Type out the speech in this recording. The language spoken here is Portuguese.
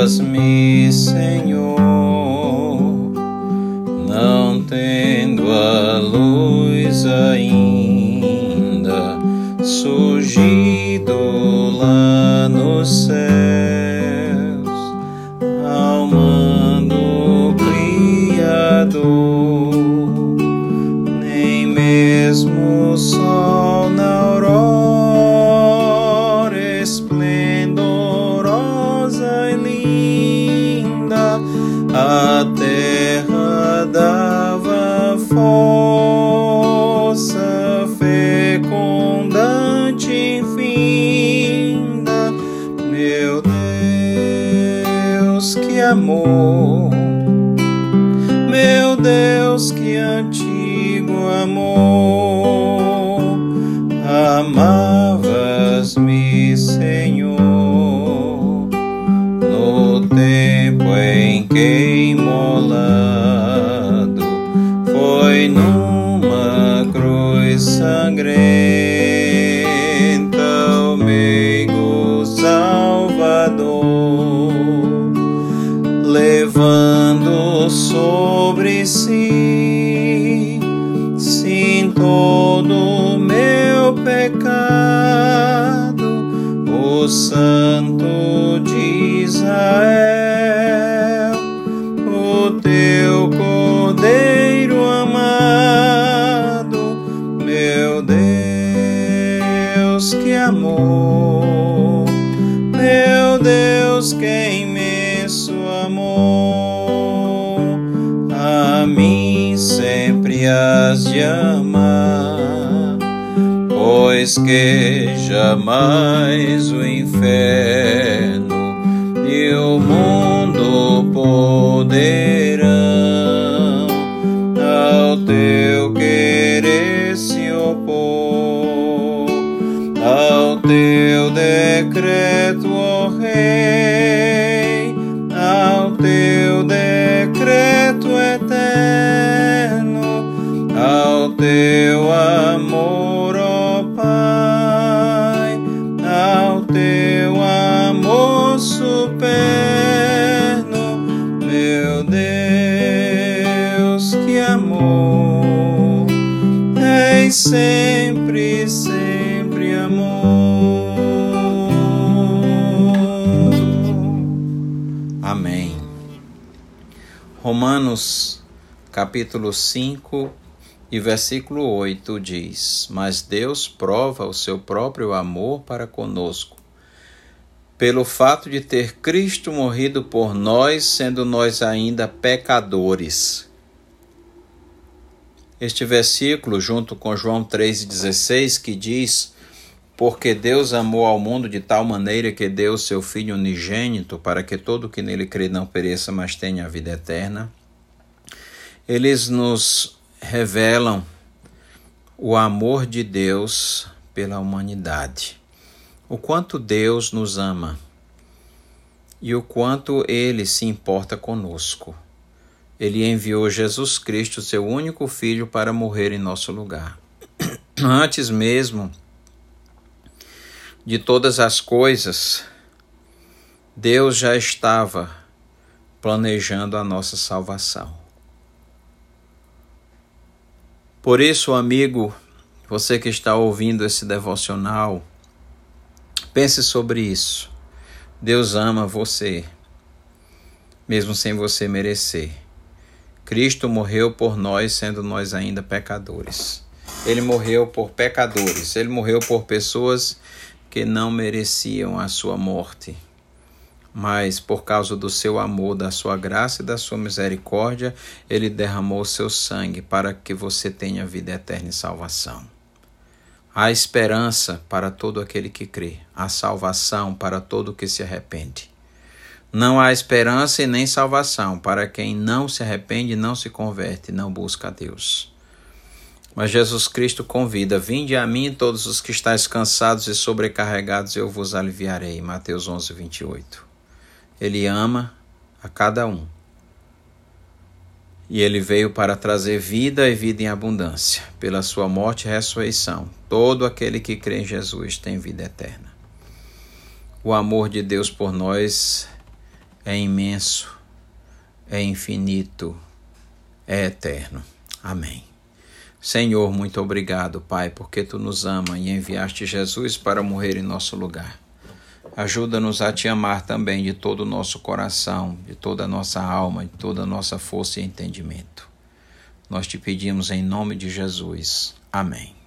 Amavas-me, Senhor, amor. Meu Deus, que antigo amor. Amavas-me, Senhor, no tempo em que imolado foi numa cruz sangrenta. Sobre si, sim, todo meu pecado, o Santo de Israel, has de amar, pois que jamais o inferno e o mundo poderão ao teu querer se opor, ao teu decreto, ó oh Rei teu decreto eterno, teu amor, ó Pai, ao teu amor superno, meu Deus, que amor, és sempre, sempre amor. Amém. Romanos capítulo 5 e versículo 8 diz: Mas Deus prova o seu próprio amor para conosco, pelo fato de ter Cristo morrido por nós, sendo nós ainda pecadores. Este versículo, junto com João 3,16, que diz: porque Deus amou ao mundo de tal maneira que deu seu Filho unigênito para que todo que nele crê não pereça, mas tenha a vida eterna. Eles nos revelam o amor de Deus pela humanidade. O quanto Deus nos ama e o quanto ele se importa conosco. Ele enviou Jesus Cristo, seu único filho, para morrer em nosso lugar. Antes mesmo de todas as coisas, Deus já estava planejando a nossa salvação. Por isso, amigo, você que está ouvindo esse devocional, pense sobre isso. Deus ama você, mesmo sem você merecer. Cristo morreu por nós, sendo nós ainda pecadores. Ele morreu por pecadores, ele morreu por pessoas que não mereciam a sua morte. Mas, por causa do seu amor, da sua graça e da sua misericórdia, ele derramou seu sangue para que você tenha vida eterna e salvação. Há esperança para todo aquele que crê, há salvação para todo que se arrepende. Não há esperança e nem salvação para quem não se arrepende, não se converte, não busca a Deus. Mas Jesus Cristo convida: Vinde a mim todos os que estáis cansados e sobrecarregados, eu vos aliviarei. Mateus 11, 28. Ele ama a cada um. E ele veio para trazer vida e vida em abundância. Pela sua morte e ressurreição, todo aquele que crê em Jesus tem vida eterna. O amor de Deus por nós é imenso, é infinito, é eterno. Amém. Senhor, muito obrigado, Pai, porque tu nos ama e enviaste Jesus para morrer em nosso lugar. Ajuda-nos a te amar também de todo o nosso coração, de toda a nossa alma, de toda a nossa força e entendimento. Nós te pedimos em nome de Jesus. Amém.